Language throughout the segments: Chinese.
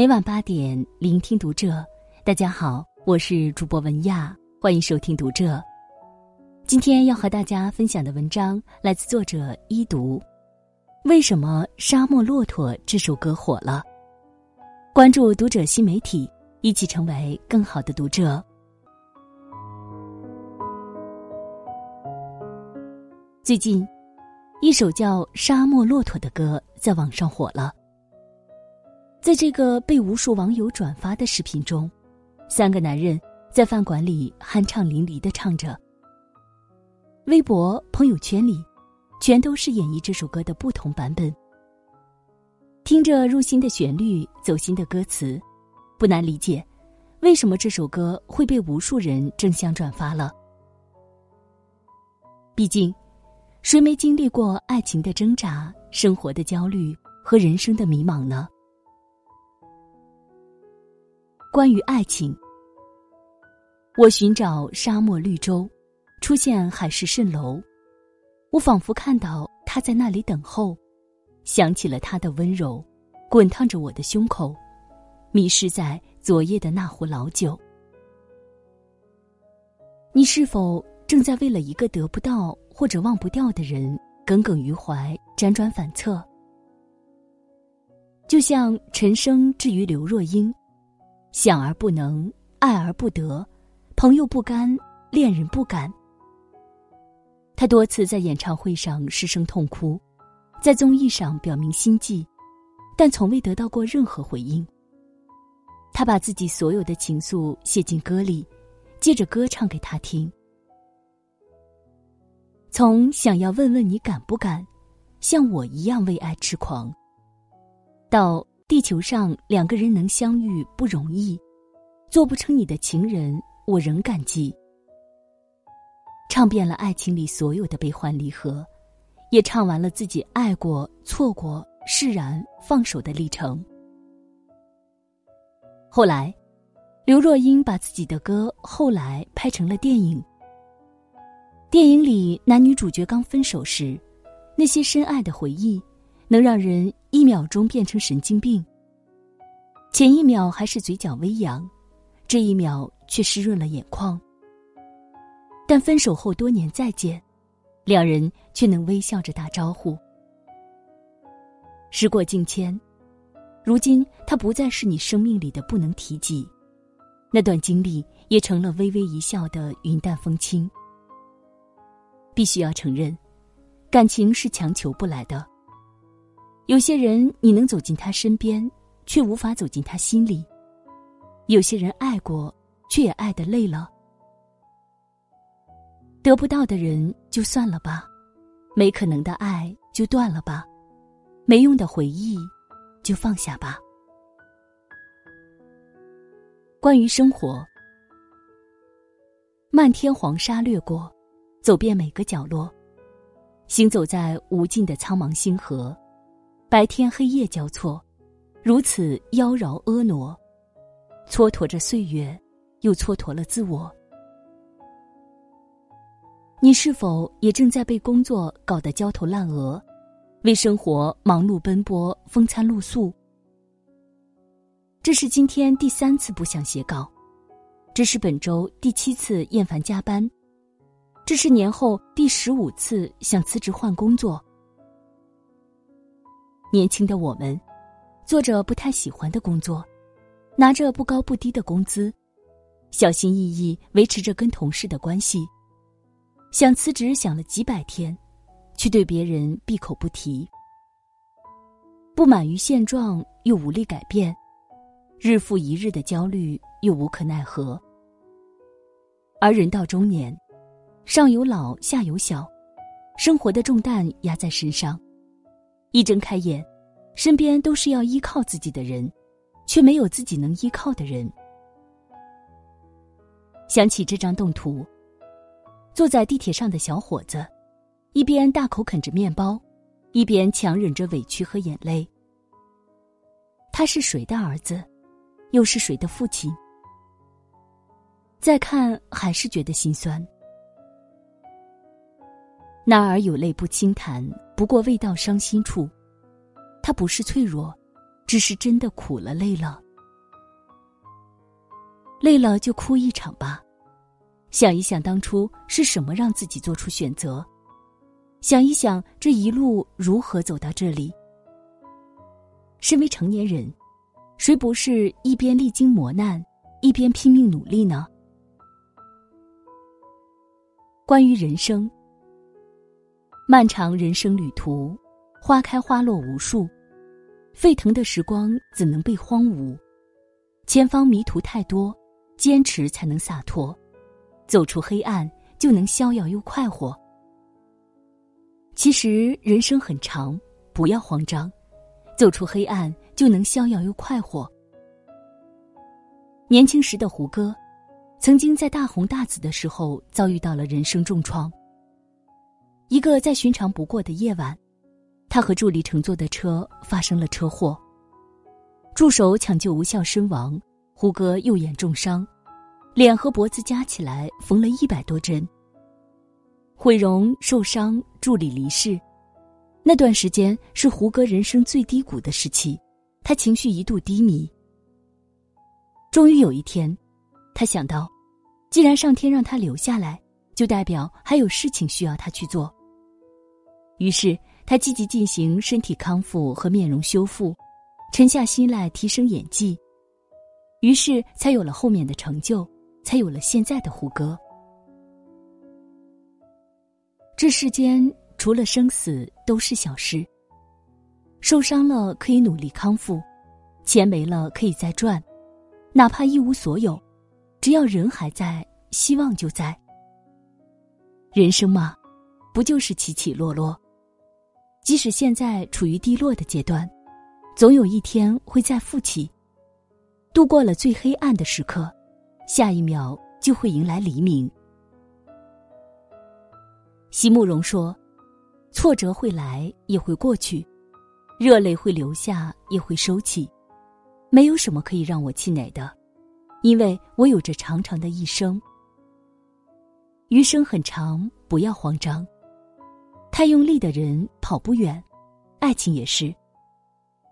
每晚八点，聆听读者。大家好，我是主播文亚，欢迎收听读者。今天要和大家分享的文章来自作者一读。为什么《沙漠骆驼》这首歌火了？关注读者新媒体，一起成为更好的读者。最近，一首叫《沙漠骆驼》的歌在网上火了。在这个被无数网友转发的视频中，三个男人在饭馆里酣畅淋漓的唱着。微博、朋友圈里，全都是演绎这首歌的不同版本。听着入心的旋律、走心的歌词，不难理解，为什么这首歌会被无数人争相转发了。毕竟，谁没经历过爱情的挣扎、生活的焦虑和人生的迷茫呢？关于爱情，我寻找沙漠绿洲，出现海市蜃楼，我仿佛看到他在那里等候，想起了他的温柔，滚烫着我的胸口，迷失在昨夜的那壶老酒。你是否正在为了一个得不到或者忘不掉的人耿耿于怀、辗转反侧？就像陈升至于刘若英。想而不能，爱而不得，朋友不甘，恋人不敢。他多次在演唱会上失声痛哭，在综艺上表明心迹，但从未得到过任何回应。他把自己所有的情愫写进歌里，借着歌唱给他听。从想要问问你敢不敢，像我一样为爱痴狂，到。地球上两个人能相遇不容易，做不成你的情人，我仍感激。唱遍了爱情里所有的悲欢离合，也唱完了自己爱过、错过、释然、放手的历程。后来，刘若英把自己的歌《后来》拍成了电影。电影里男女主角刚分手时，那些深爱的回忆。能让人一秒钟变成神经病。前一秒还是嘴角微扬，这一秒却湿润了眼眶。但分手后多年再见，两人却能微笑着打招呼。时过境迁，如今他不再是你生命里的不能提及，那段经历也成了微微一笑的云淡风轻。必须要承认，感情是强求不来的。有些人你能走进他身边，却无法走进他心里；有些人爱过，却也爱得累了。得不到的人就算了吧，没可能的爱就断了吧，没用的回忆就放下吧。关于生活，漫天黄沙掠过，走遍每个角落，行走在无尽的苍茫星河。白天黑夜交错，如此妖娆婀娜，蹉跎着岁月，又蹉跎了自我。你是否也正在被工作搞得焦头烂额，为生活忙碌奔波，风餐露宿？这是今天第三次不想写稿，这是本周第七次厌烦加班，这是年后第十五次想辞职换工作。年轻的我们，做着不太喜欢的工作，拿着不高不低的工资，小心翼翼维持着跟同事的关系。想辞职想了几百天，却对别人闭口不提。不满于现状又无力改变，日复一日的焦虑又无可奈何。而人到中年，上有老下有小，生活的重担压在身上。一睁开眼，身边都是要依靠自己的人，却没有自己能依靠的人。想起这张动图，坐在地铁上的小伙子，一边大口啃着面包，一边强忍着委屈和眼泪。他是谁的儿子，又是谁的父亲？再看还是觉得心酸。男儿有泪不轻弹。不过未到伤心处，他不是脆弱，只是真的苦了累了。累了就哭一场吧。想一想当初是什么让自己做出选择，想一想这一路如何走到这里。身为成年人，谁不是一边历经磨难，一边拼命努力呢？关于人生，漫长人生旅途，花开花落无数，沸腾的时光怎能被荒芜？前方迷途太多，坚持才能洒脱。走出黑暗，就能逍遥又快活。其实人生很长，不要慌张，走出黑暗就能逍遥又快活。年轻时的胡歌，曾经在大红大紫的时候遭遇到了人生重创。一个再寻常不过的夜晚，他和助理乘坐的车发生了车祸，助手抢救无效身亡，胡歌右眼重伤。脸和脖子加起来缝了一百多针。毁容受伤，助理离世，那段时间是胡歌人生最低谷的时期，他情绪一度低迷。终于有一天，他想到，既然上天让他留下来，就代表还有事情需要他去做。于是他积极进行身体康复和面容修复，沉下心来提升演技，于是才有了后面的成就。才有了现在的胡歌。这世间除了生死都是小事。受伤了可以努力康复，钱没了可以再赚，哪怕一无所有，只要人还在，希望就在。人生嘛，不就是起起落落？即使现在处于低落的阶段，总有一天会再富起。度过了最黑暗的时刻。下一秒就会迎来黎明。席慕容说：“挫折会来，也会过去；热泪会流下，也会收起。没有什么可以让我气馁的，因为我有着长长的一生。余生很长，不要慌张。太用力的人跑不远，爱情也是。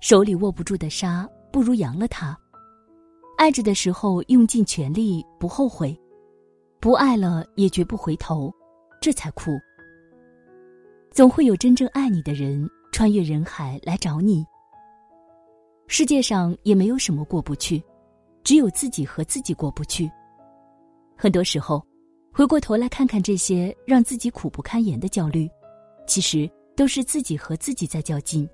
手里握不住的沙，不如扬了它。”爱着的时候用尽全力，不后悔；不爱了也绝不回头，这才酷。总会有真正爱你的人穿越人海来找你。世界上也没有什么过不去，只有自己和自己过不去。很多时候，回过头来看看这些让自己苦不堪言的焦虑，其实都是自己和自己在较劲。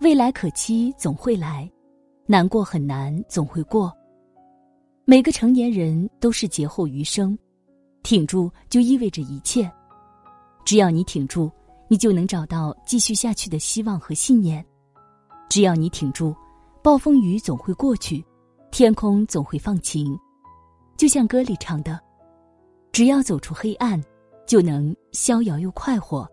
未来可期，总会来。难过很难，总会过。每个成年人都是劫后余生，挺住就意味着一切。只要你挺住，你就能找到继续下去的希望和信念。只要你挺住，暴风雨总会过去，天空总会放晴。就像歌里唱的：“只要走出黑暗，就能逍遥又快活。”